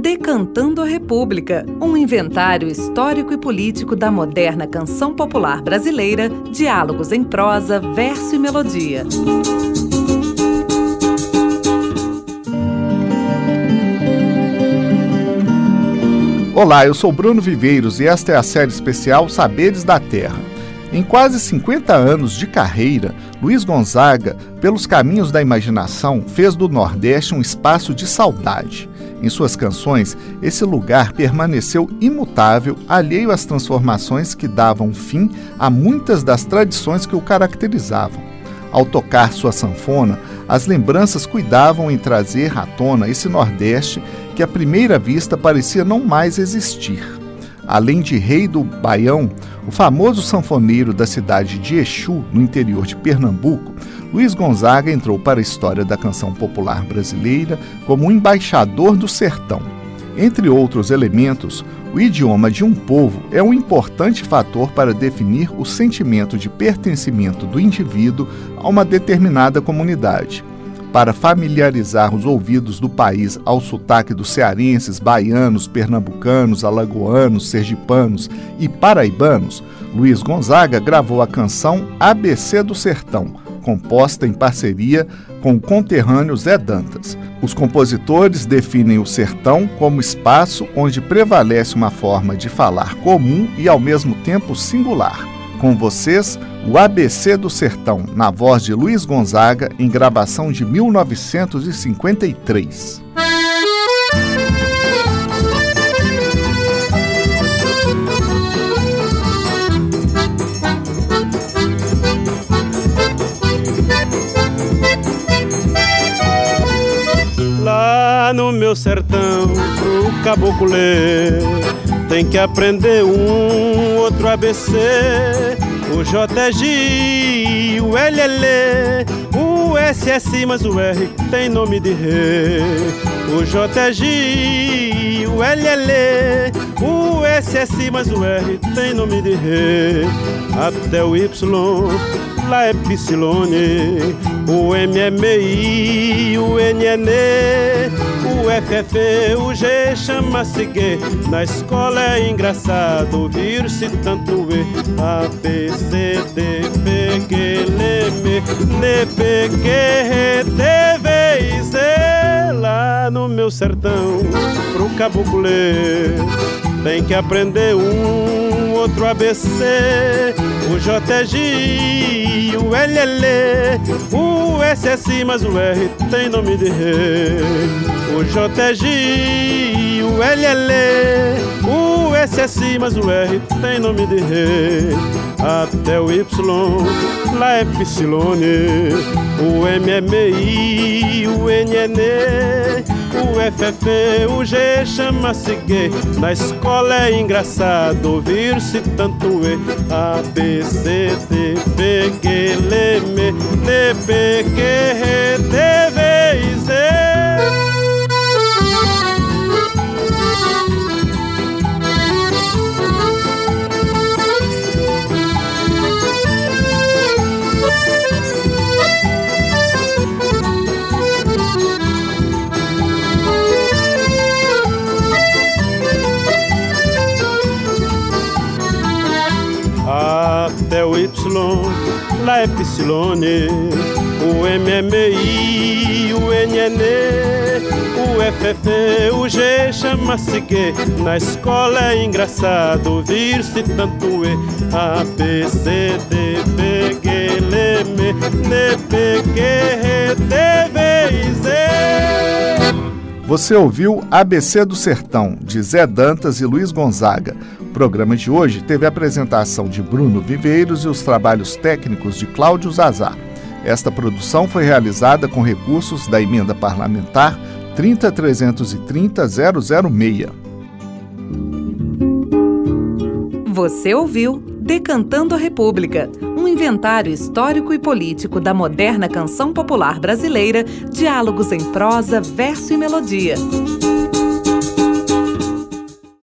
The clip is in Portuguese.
Decantando a República, um inventário histórico e político da moderna canção popular brasileira, diálogos em prosa, verso e melodia. Olá, eu sou Bruno Viveiros e esta é a série especial Saberes da Terra. Em quase 50 anos de carreira, Luiz Gonzaga, pelos caminhos da imaginação, fez do Nordeste um espaço de saudade. Em suas canções, esse lugar permaneceu imutável, alheio às transformações que davam fim a muitas das tradições que o caracterizavam. Ao tocar sua sanfona, as lembranças cuidavam em trazer à tona esse Nordeste que à primeira vista parecia não mais existir. Além de rei do Baião, o famoso sanfoneiro da cidade de Exu, no interior de Pernambuco, Luiz Gonzaga entrou para a história da canção popular brasileira como um embaixador do sertão. Entre outros elementos, o idioma de um povo é um importante fator para definir o sentimento de pertencimento do indivíduo a uma determinada comunidade para familiarizar os ouvidos do país ao sotaque dos cearenses, baianos, pernambucanos, alagoanos, sergipanos e paraibanos, Luiz Gonzaga gravou a canção ABC do Sertão, composta em parceria com o conterrâneo Zé Dantas. Os compositores definem o sertão como espaço onde prevalece uma forma de falar comum e ao mesmo tempo singular. Com vocês, o ABC do Sertão, na voz de Luiz Gonzaga, em gravação de 1953. Lá no meu sertão, pro caboclo ler, tem que aprender um outro ABC o JG, o LL, o SS, mas o R tem nome de rei. O JG, o LL, o SS, mas o R tem nome de rei. Até o Y, lá é Psilone, o MMI, o NN o FF, o G chama-se G. Na escola é engraçado ouvir-se tanto E. A, B, C, D, P, Q, L, M, N, P, Q, R, T, V, Z. Lá no meu sertão, pro caboclo tem que aprender um outro ABC. O JG, o LL, o SS, mas o R tem nome de rei o JG, o LL, o SS, mas o R tem nome de rei. Até o Y, lá é Psilone, o MMI, o NN, o FF, o G chama-se G. Na escola é engraçado ouvir-se tanto E. A, B, C, D, P, Q, L, M, N, P, Q, R, lá é Psilone, o MMI, o NN, o FF, o G chama-se G. Na escola é engraçado ouvir-se tanto E, A, B, C, D, B, G, L, M, N, P, Q, R, T, V Z. Você ouviu ABC do Sertão, de Zé Dantas e Luiz Gonzaga. Programa de hoje teve a apresentação de Bruno Viveiros e os trabalhos técnicos de Cláudio Zazá. Esta produção foi realizada com recursos da emenda parlamentar 30330-006. Você ouviu Decantando a República um inventário histórico e político da moderna canção popular brasileira, diálogos em prosa, verso e melodia.